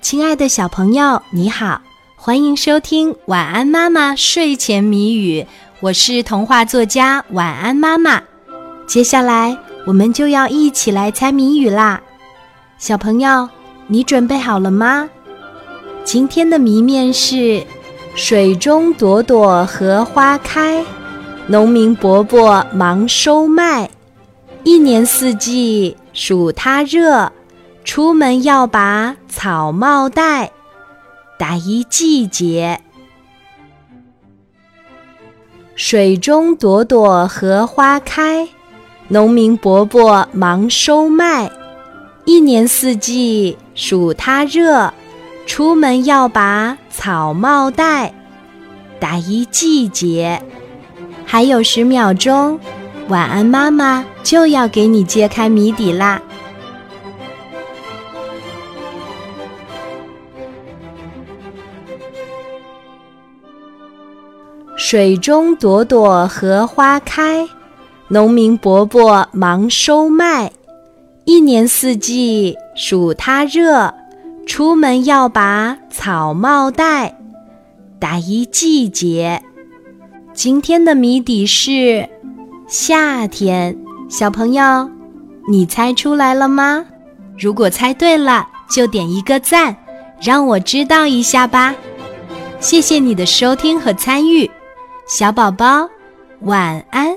亲爱的小朋友，你好，欢迎收听《晚安妈妈睡前谜语》，我是童话作家晚安妈妈。接下来我们就要一起来猜谜语啦，小朋友，你准备好了吗？今天的谜面是：水中朵朵荷花开，农民伯伯忙收麦，一年四季数它热。出门要把草帽戴，打一季节。水中朵朵荷花开，农民伯伯忙收麦，一年四季数它热。出门要把草帽戴，打一季节。还有十秒钟，晚安妈妈就要给你揭开谜底啦。水中朵朵荷花开，农民伯伯忙收麦，一年四季数它热。出门要把草帽戴，打一季节。今天的谜底是夏天，小朋友，你猜出来了吗？如果猜对了，就点一个赞，让我知道一下吧。谢谢你的收听和参与。小宝宝，晚安。